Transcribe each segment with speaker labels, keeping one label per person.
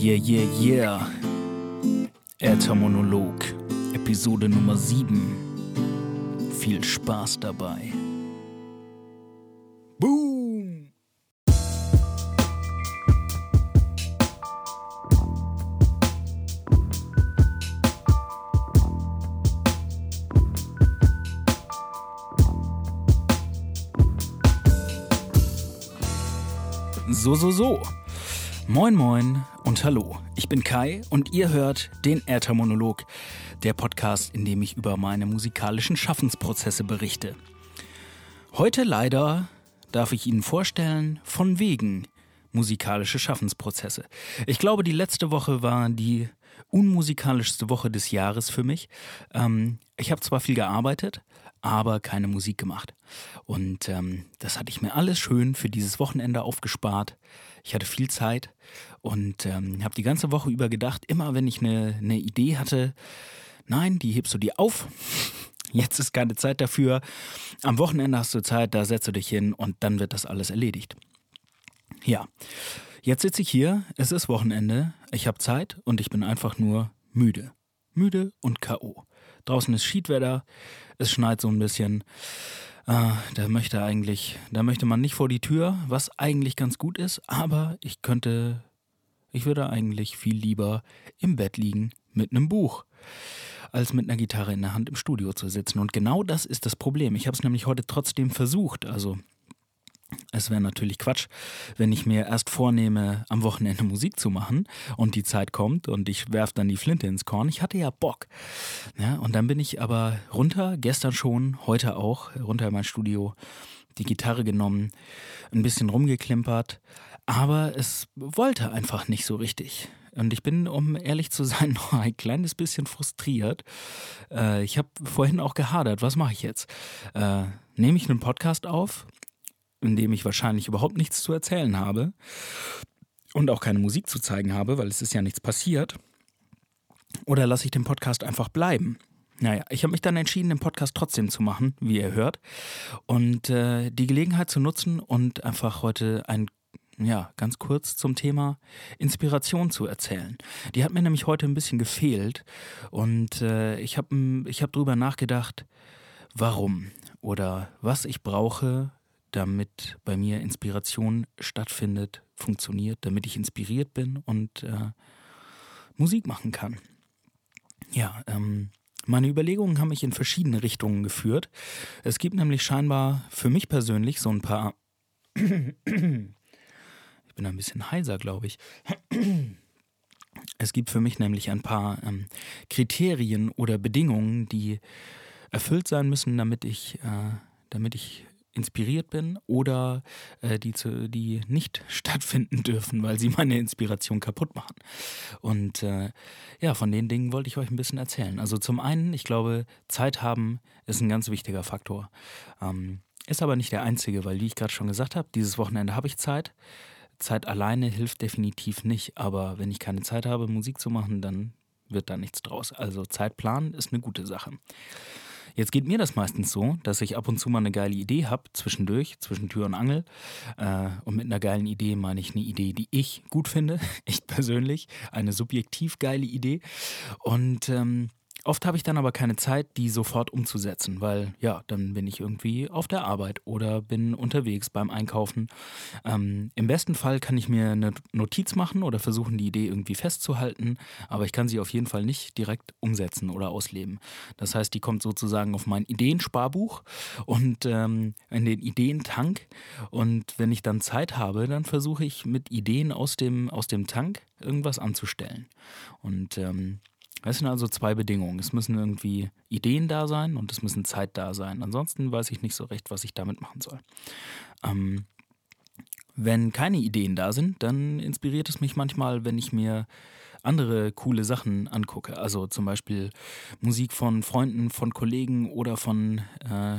Speaker 1: Yeah, yeah, yeah. Äthermonolog, Episode Nummer 7. Viel Spaß dabei. Boom! So, so, so. Moin, moin und hallo. Ich bin Kai und ihr hört den Äthermonolog, der Podcast, in dem ich über meine musikalischen Schaffensprozesse berichte. Heute leider darf ich Ihnen vorstellen, von wegen musikalische Schaffensprozesse. Ich glaube, die letzte Woche war die unmusikalischste Woche des Jahres für mich. Ähm, ich habe zwar viel gearbeitet, aber keine Musik gemacht. Und ähm, das hatte ich mir alles schön für dieses Wochenende aufgespart. Ich hatte viel Zeit und ähm, habe die ganze Woche über gedacht, immer wenn ich eine, eine Idee hatte, nein, die hebst du dir auf. Jetzt ist keine Zeit dafür. Am Wochenende hast du Zeit, da setzt du dich hin und dann wird das alles erledigt. Ja, jetzt sitze ich hier, es ist Wochenende, ich habe Zeit und ich bin einfach nur müde. Müde und K.O. Draußen ist Schiedwetter, es schneit so ein bisschen. Äh, da möchte eigentlich, da möchte man nicht vor die Tür, was eigentlich ganz gut ist, aber ich könnte, ich würde eigentlich viel lieber im Bett liegen mit einem Buch, als mit einer Gitarre in der Hand im Studio zu sitzen. Und genau das ist das Problem. Ich habe es nämlich heute trotzdem versucht. Also es wäre natürlich Quatsch, wenn ich mir erst vornehme, am Wochenende Musik zu machen und die Zeit kommt und ich werfe dann die Flinte ins Korn. Ich hatte ja Bock. Ja, und dann bin ich aber runter, gestern schon, heute auch, runter in mein Studio, die Gitarre genommen, ein bisschen rumgeklimpert, aber es wollte einfach nicht so richtig. Und ich bin, um ehrlich zu sein, noch ein kleines bisschen frustriert. Äh, ich habe vorhin auch gehadert, was mache ich jetzt? Äh, nehme ich einen Podcast auf in dem ich wahrscheinlich überhaupt nichts zu erzählen habe und auch keine Musik zu zeigen habe, weil es ist ja nichts passiert. Oder lasse ich den Podcast einfach bleiben? Naja, ich habe mich dann entschieden, den Podcast trotzdem zu machen, wie ihr hört. Und äh, die Gelegenheit zu nutzen und einfach heute ein, ja, ganz kurz zum Thema Inspiration zu erzählen. Die hat mir nämlich heute ein bisschen gefehlt. Und äh, ich habe ich hab drüber nachgedacht, warum oder was ich brauche, damit bei mir Inspiration stattfindet, funktioniert, damit ich inspiriert bin und äh, Musik machen kann. Ja, ähm, meine Überlegungen haben mich in verschiedene Richtungen geführt. Es gibt nämlich scheinbar für mich persönlich so ein paar. ich bin ein bisschen heiser, glaube ich. Es gibt für mich nämlich ein paar ähm, Kriterien oder Bedingungen, die erfüllt sein müssen, damit ich, äh, damit ich inspiriert bin oder äh, die, zu, die nicht stattfinden dürfen, weil sie meine Inspiration kaputt machen. Und äh, ja, von den Dingen wollte ich euch ein bisschen erzählen. Also zum einen, ich glaube, Zeit haben ist ein ganz wichtiger Faktor. Ähm, ist aber nicht der einzige, weil wie ich gerade schon gesagt habe, dieses Wochenende habe ich Zeit. Zeit alleine hilft definitiv nicht, aber wenn ich keine Zeit habe, Musik zu machen, dann wird da nichts draus. Also Zeitplan ist eine gute Sache. Jetzt geht mir das meistens so, dass ich ab und zu mal eine geile Idee habe, zwischendurch, zwischen Tür und Angel. Äh, und mit einer geilen Idee meine ich eine Idee, die ich gut finde, ich persönlich, eine subjektiv geile Idee. Und ähm, Oft habe ich dann aber keine Zeit, die sofort umzusetzen, weil ja, dann bin ich irgendwie auf der Arbeit oder bin unterwegs beim Einkaufen. Ähm, Im besten Fall kann ich mir eine Notiz machen oder versuchen, die Idee irgendwie festzuhalten, aber ich kann sie auf jeden Fall nicht direkt umsetzen oder ausleben. Das heißt, die kommt sozusagen auf mein Ideensparbuch und ähm, in den Ideentank. Und wenn ich dann Zeit habe, dann versuche ich mit Ideen aus dem, aus dem Tank irgendwas anzustellen. Und ähm, es sind also zwei Bedingungen. Es müssen irgendwie Ideen da sein und es müssen Zeit da sein. Ansonsten weiß ich nicht so recht, was ich damit machen soll. Ähm, wenn keine Ideen da sind, dann inspiriert es mich manchmal, wenn ich mir andere coole Sachen angucke. Also zum Beispiel Musik von Freunden, von Kollegen oder von äh,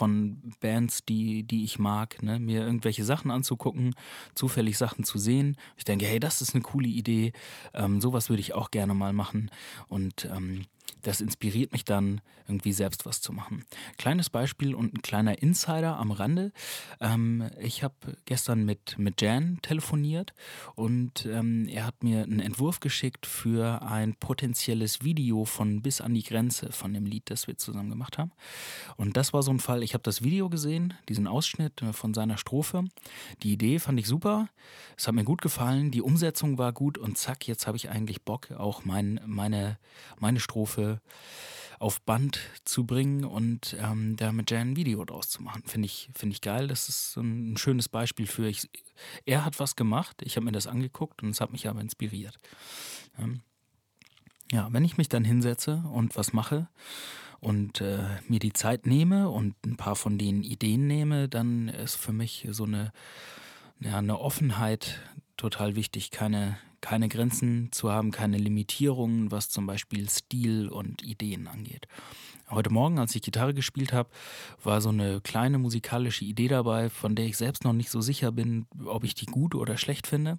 Speaker 1: von Bands, die, die ich mag, ne? mir irgendwelche Sachen anzugucken, zufällig Sachen zu sehen. Ich denke, hey, das ist eine coole Idee, ähm, sowas würde ich auch gerne mal machen. Und ähm, das inspiriert mich dann, irgendwie selbst was zu machen. Kleines Beispiel und ein kleiner Insider am Rande. Ähm, ich habe gestern mit, mit Jan telefoniert und ähm, er hat mir einen Entwurf geschickt für ein potenzielles Video von Bis an die Grenze von dem Lied, das wir zusammen gemacht haben. Und das war so ein Fall, ich habe das Video gesehen, diesen Ausschnitt äh, von seiner Strophe. Die Idee fand ich super, es hat mir gut gefallen, die Umsetzung war gut und zack, jetzt habe ich eigentlich Bock, auch mein, meine, meine Strophe auf Band zu bringen und ähm, da mit Jan ein Video draus zu machen. Finde ich, find ich geil. Das ist ein schönes Beispiel für, ich, er hat was gemacht, ich habe mir das angeguckt und es hat mich aber inspiriert. Ähm, ja, wenn ich mich dann hinsetze und was mache und äh, mir die Zeit nehme und ein paar von den Ideen nehme, dann ist für mich so eine, ja, eine Offenheit total wichtig, keine, keine Grenzen zu haben, keine Limitierungen, was zum Beispiel Stil und Ideen angeht. Heute Morgen, als ich Gitarre gespielt habe, war so eine kleine musikalische Idee dabei, von der ich selbst noch nicht so sicher bin, ob ich die gut oder schlecht finde.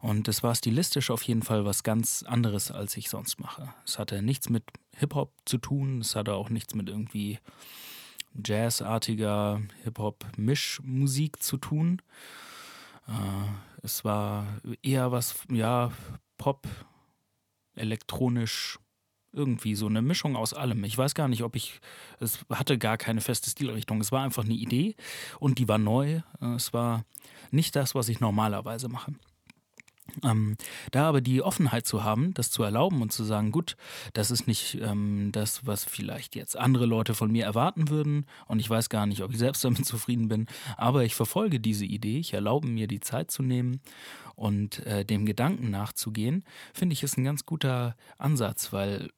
Speaker 1: Und es war stilistisch auf jeden Fall was ganz anderes, als ich sonst mache. Es hatte nichts mit Hip-Hop zu tun, es hatte auch nichts mit irgendwie jazzartiger Hip-Hop-Mischmusik zu tun. Äh, es war eher was, ja, Pop, elektronisch, irgendwie so eine Mischung aus allem. Ich weiß gar nicht, ob ich, es hatte gar keine feste Stilrichtung. Es war einfach eine Idee und die war neu. Es war nicht das, was ich normalerweise mache. Ähm, da aber die Offenheit zu haben, das zu erlauben und zu sagen, gut, das ist nicht ähm, das, was vielleicht jetzt andere Leute von mir erwarten würden und ich weiß gar nicht, ob ich selbst damit zufrieden bin, aber ich verfolge diese Idee, ich erlaube mir die Zeit zu nehmen und äh, dem Gedanken nachzugehen, finde ich ist ein ganz guter Ansatz, weil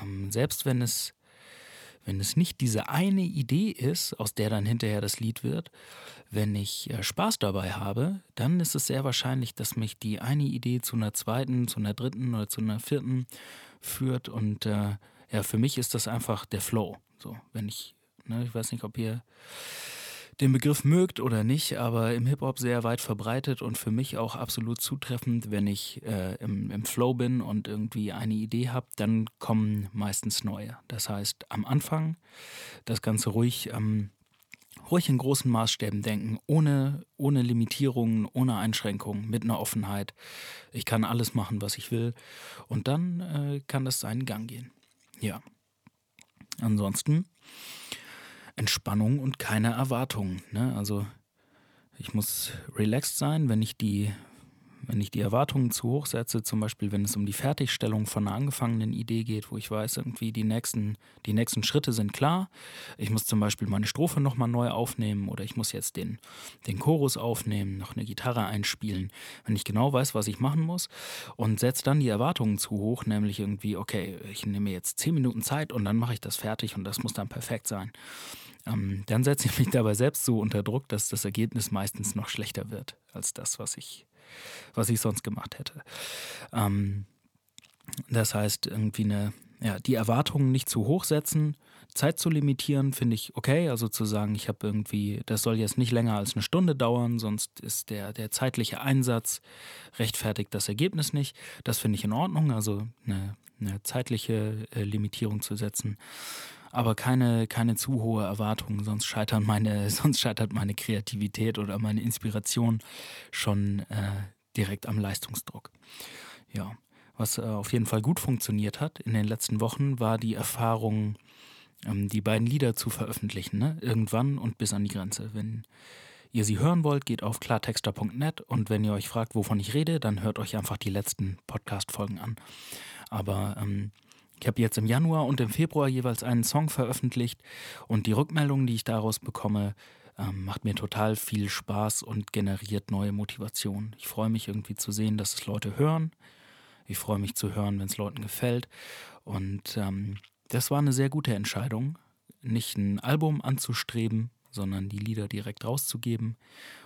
Speaker 1: ähm, selbst wenn es wenn es nicht diese eine Idee ist, aus der dann hinterher das Lied wird, wenn ich äh, Spaß dabei habe, dann ist es sehr wahrscheinlich, dass mich die eine Idee zu einer zweiten, zu einer dritten oder zu einer vierten führt. Und äh, ja, für mich ist das einfach der Flow. So, wenn ich, ne, ich weiß nicht, ob ihr den Begriff mögt oder nicht, aber im Hip-Hop sehr weit verbreitet und für mich auch absolut zutreffend. Wenn ich äh, im, im Flow bin und irgendwie eine Idee habe, dann kommen meistens neue. Das heißt, am Anfang das Ganze ruhig, ähm, ruhig in großen Maßstäben denken, ohne, ohne Limitierungen, ohne Einschränkungen, mit einer Offenheit. Ich kann alles machen, was ich will. Und dann äh, kann das seinen Gang gehen. Ja. Ansonsten Entspannung und keine Erwartungen. Ne? Also ich muss relaxed sein, wenn ich die wenn ich die Erwartungen zu hoch setze, zum Beispiel wenn es um die Fertigstellung von einer angefangenen Idee geht, wo ich weiß, irgendwie die nächsten, die nächsten Schritte sind klar. Ich muss zum Beispiel meine Strophe nochmal neu aufnehmen oder ich muss jetzt den, den Chorus aufnehmen, noch eine Gitarre einspielen. Wenn ich genau weiß, was ich machen muss und setze dann die Erwartungen zu hoch, nämlich irgendwie, okay, ich nehme jetzt zehn Minuten Zeit und dann mache ich das fertig und das muss dann perfekt sein. Ähm, dann setze ich mich dabei selbst so unter Druck, dass das Ergebnis meistens noch schlechter wird als das, was ich was ich sonst gemacht hätte. Ähm, das heißt, irgendwie eine, ja, die Erwartungen nicht zu hoch setzen, Zeit zu limitieren, finde ich okay. Also zu sagen, ich habe irgendwie, das soll jetzt nicht länger als eine Stunde dauern, sonst ist der, der zeitliche Einsatz rechtfertigt das Ergebnis nicht. Das finde ich in Ordnung, also eine, eine zeitliche äh, Limitierung zu setzen aber keine, keine zu hohe Erwartungen, sonst scheitern meine, sonst scheitert meine Kreativität oder meine Inspiration schon äh, direkt am Leistungsdruck. Ja, was äh, auf jeden Fall gut funktioniert hat in den letzten Wochen, war die Erfahrung, ähm, die beiden Lieder zu veröffentlichen, ne? irgendwann und bis an die Grenze. Wenn ihr sie hören wollt, geht auf klartexter.net und wenn ihr euch fragt, wovon ich rede, dann hört euch einfach die letzten Podcast-Folgen an. Aber ähm, ich habe jetzt im Januar und im Februar jeweils einen Song veröffentlicht und die Rückmeldungen, die ich daraus bekomme, ähm, macht mir total viel Spaß und generiert neue Motivation. Ich freue mich irgendwie zu sehen, dass es Leute hören. Ich freue mich zu hören, wenn es Leuten gefällt. Und ähm, das war eine sehr gute Entscheidung, nicht ein Album anzustreben, sondern die Lieder direkt rauszugeben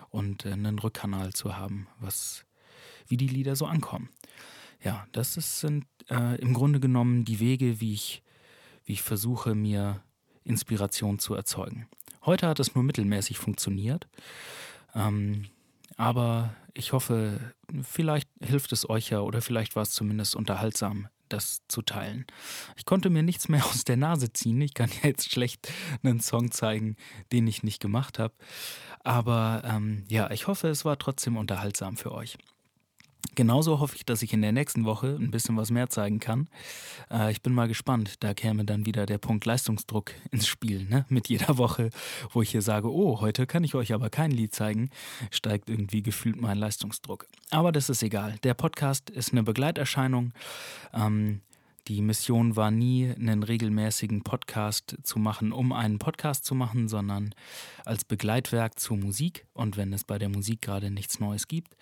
Speaker 1: und äh, einen Rückkanal zu haben, was wie die Lieder so ankommen. Ja, das ist, sind äh, im Grunde genommen die Wege, wie ich, wie ich versuche, mir Inspiration zu erzeugen. Heute hat es nur mittelmäßig funktioniert, ähm, aber ich hoffe, vielleicht hilft es euch ja oder vielleicht war es zumindest unterhaltsam, das zu teilen. Ich konnte mir nichts mehr aus der Nase ziehen. Ich kann jetzt schlecht einen Song zeigen, den ich nicht gemacht habe. Aber ähm, ja, ich hoffe, es war trotzdem unterhaltsam für euch. Genauso hoffe ich, dass ich in der nächsten Woche ein bisschen was mehr zeigen kann. Äh, ich bin mal gespannt. Da käme dann wieder der Punkt Leistungsdruck ins Spiel. Ne? Mit jeder Woche, wo ich hier sage, oh, heute kann ich euch aber kein Lied zeigen, steigt irgendwie gefühlt mein Leistungsdruck. Aber das ist egal. Der Podcast ist eine Begleiterscheinung. Ähm, die Mission war nie, einen regelmäßigen Podcast zu machen, um einen Podcast zu machen, sondern als Begleitwerk zur Musik. Und wenn es bei der Musik gerade nichts Neues gibt,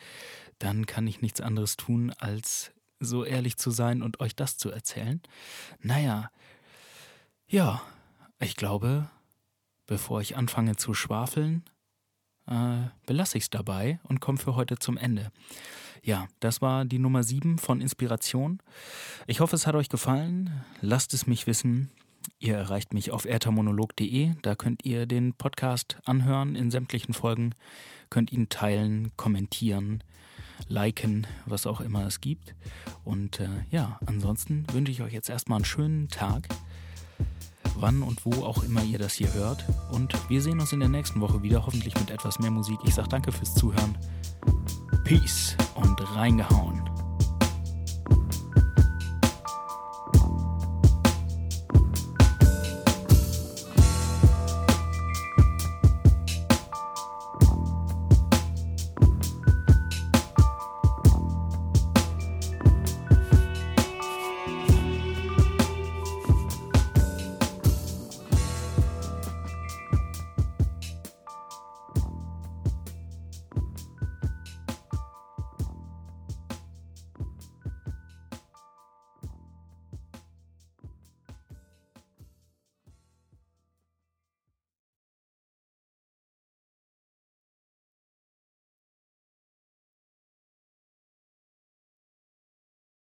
Speaker 1: dann kann ich nichts anderes tun, als so ehrlich zu sein und euch das zu erzählen. Naja, ja, ich glaube, bevor ich anfange zu schwafeln, äh, belasse ich es dabei und komme für heute zum Ende. Ja, das war die Nummer 7 von Inspiration. Ich hoffe, es hat euch gefallen. Lasst es mich wissen. Ihr erreicht mich auf ertamonolog.de. Da könnt ihr den Podcast anhören in sämtlichen Folgen, könnt ihn teilen, kommentieren, liken, was auch immer es gibt. Und äh, ja, ansonsten wünsche ich euch jetzt erstmal einen schönen Tag, wann und wo auch immer ihr das hier hört. Und wir sehen uns in der nächsten Woche wieder, hoffentlich mit etwas mehr Musik. Ich sage danke fürs Zuhören. Peace und reingehauen.